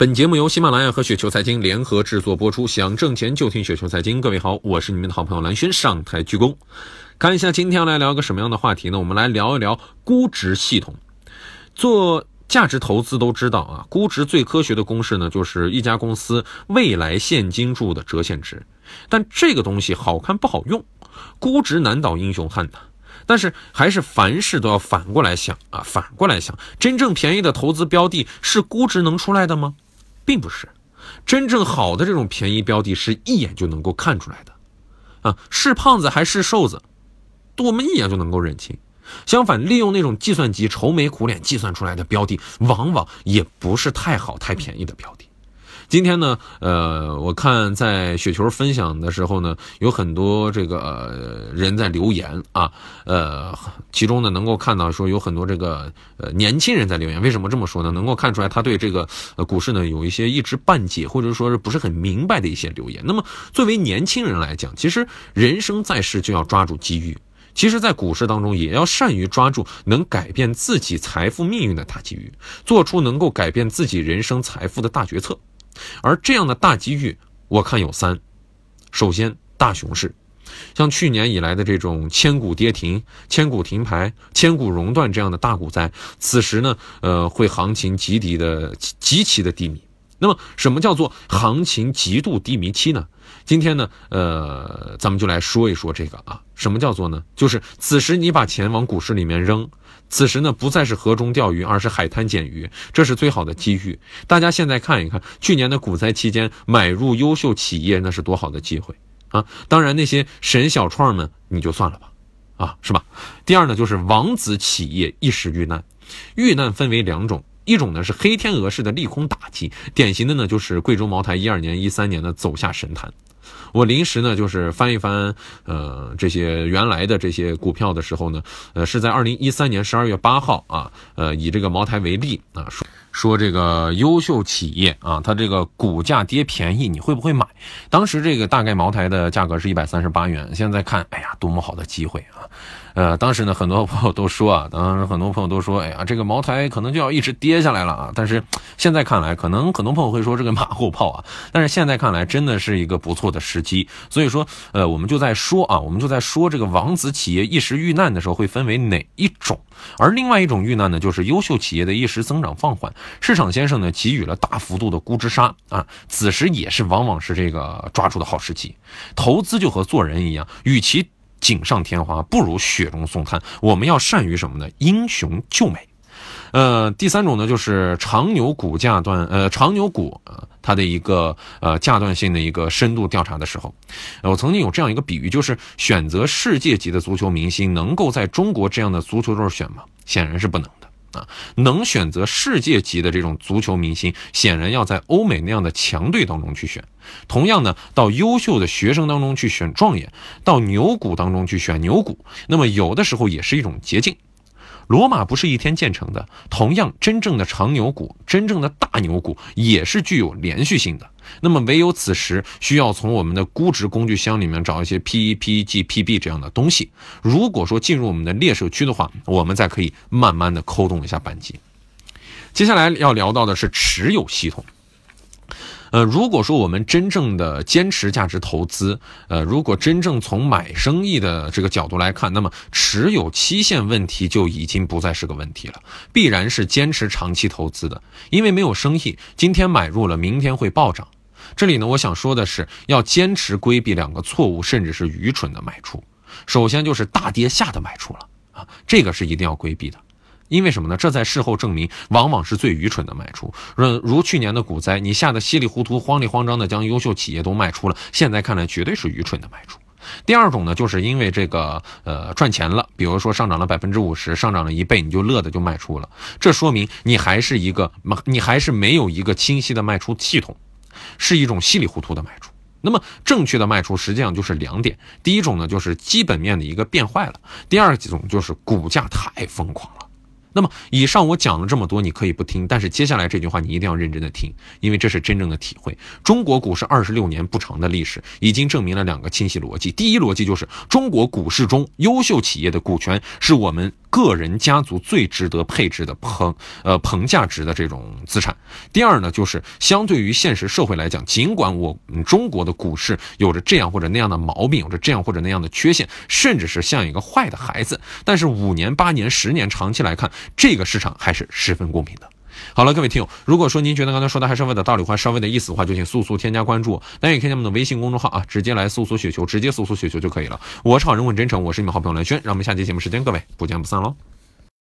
本节目由喜马拉雅和雪球财经联合制作播出。想挣钱就听雪球财经。各位好，我是你们的好朋友蓝轩，上台鞠躬。看一下今天要来聊个什么样的话题呢？我们来聊一聊估值系统。做价值投资都知道啊，估值最科学的公式呢，就是一家公司未来现金柱的折现值。但这个东西好看不好用，估值难倒英雄汉呐。但是还是凡事都要反过来想啊，反过来想，真正便宜的投资标的是估值能出来的吗？并不是，真正好的这种便宜标的是一眼就能够看出来的，啊，是胖子还是瘦子，我们一眼就能够认清。相反，利用那种计算机愁眉苦脸计算出来的标的，往往也不是太好、太便宜的标的。今天呢，呃，我看在雪球分享的时候呢，有很多这个人在留言啊，呃，其中呢能够看到说有很多这个呃年轻人在留言。为什么这么说呢？能够看出来他对这个股市呢有一些一知半解或者说是不是很明白的一些留言。那么作为年轻人来讲，其实人生在世就要抓住机遇，其实，在股市当中也要善于抓住能改变自己财富命运的大机遇，做出能够改变自己人生财富的大决策。而这样的大机遇，我看有三。首先，大熊市，像去年以来的这种千股跌停、千股停牌、千股熔断这样的大股灾，此时呢，呃，会行情极低的极其的低迷。那么，什么叫做行情极度低迷期呢？今天呢，呃，咱们就来说一说这个啊，什么叫做呢？就是此时你把钱往股市里面扔。此时呢，不再是河中钓鱼，而是海滩捡鱼，这是最好的机遇。大家现在看一看，去年的股灾期间买入优秀企业，那是多好的机会啊！当然，那些神小创们，你就算了吧，啊，是吧？第二呢，就是王子企业一时遇难，遇难分为两种，一种呢是黑天鹅式的利空打击，典型的呢就是贵州茅台一二年、一三年的走下神坛。我临时呢，就是翻一翻，呃，这些原来的这些股票的时候呢，呃，是在二零一三年十二月八号啊，呃，以这个茅台为例啊，说说这个优秀企业啊，它这个股价跌便宜，你会不会买？当时这个大概茅台的价格是一百三十八元，现在看，哎呀，多么好的机会啊！呃，当时呢，很多朋友都说啊，当时很多朋友都说，哎呀，这个茅台可能就要一直跌下来了啊。但是现在看来，可能很多朋友会说这个马后炮啊。但是现在看来，真的是一个不错的时机。所以说，呃，我们就在说啊，我们就在说这个王子企业一时遇难的时候会分为哪一种，而另外一种遇难呢，就是优秀企业的一时增长放缓，市场先生呢给予了大幅度的估值杀啊，此时也是往往是这个抓住的好时机。投资就和做人一样，与其锦上添花不如雪中送炭。我们要善于什么呢？英雄救美。呃，第三种呢，就是长牛股价段，呃，长牛股啊，它的一个呃价段性的一个深度调查的时候，我曾经有这样一个比喻，就是选择世界级的足球明星，能够在中国这样的足球队选吗？显然是不能的。啊，能选择世界级的这种足球明星，显然要在欧美那样的强队当中去选。同样呢，到优秀的学生当中去选状元，到牛股当中去选牛股，那么有的时候也是一种捷径。罗马不是一天建成的，同样，真正的长牛股、真正的大牛股也是具有连续性的。那么，唯有此时需要从我们的估值工具箱里面找一些 P E、P E G、P B 这样的东西。如果说进入我们的猎手区的话，我们再可以慢慢的抠动一下扳机。接下来要聊到的是持有系统。呃，如果说我们真正的坚持价值投资，呃，如果真正从买生意的这个角度来看，那么持有期限问题就已经不再是个问题了，必然是坚持长期投资的，因为没有生意，今天买入了，明天会暴涨。这里呢，我想说的是，要坚持规避两个错误，甚至是愚蠢的卖出。首先就是大跌下的买出了啊，这个是一定要规避的。因为什么呢？这在事后证明，往往是最愚蠢的卖出。如如去年的股灾，你吓得稀里糊涂、慌里慌张的将优秀企业都卖出了，现在看来绝对是愚蠢的卖出。第二种呢，就是因为这个呃赚钱了，比如说上涨了百分之五十，上涨了一倍，你就乐的就卖出了，这说明你还是一个你还是没有一个清晰的卖出系统，是一种稀里糊涂的卖出。那么正确的卖出实际上就是两点：第一种呢，就是基本面的一个变坏了；第二种就是股价太疯狂了。那么，以上我讲了这么多，你可以不听，但是接下来这句话你一定要认真的听，因为这是真正的体会。中国股市二十六年不长的历史，已经证明了两个清晰逻辑：第一逻辑就是中国股市中优秀企业的股权是我们个人家族最值得配置的棚呃棚价值的这种资产。第二呢，就是相对于现实社会来讲，尽管我中国的股市有着这样或者那样的毛病，有着这样或者那样的缺陷，甚至是像一个坏的孩子，但是五年、八年、十年长期来看，这个市场还是十分公平的。好了，各位听友，如果说您觉得刚才说的还稍微的道理话，稍微的意思的话，就请速速添加关注。那也可以加我们的微信公众号啊，直接来搜索雪球，直接搜索雪球就可以了。我是好人问真诚，我是你们好朋友蓝轩，让我们下期节目时间各位不见不散喽。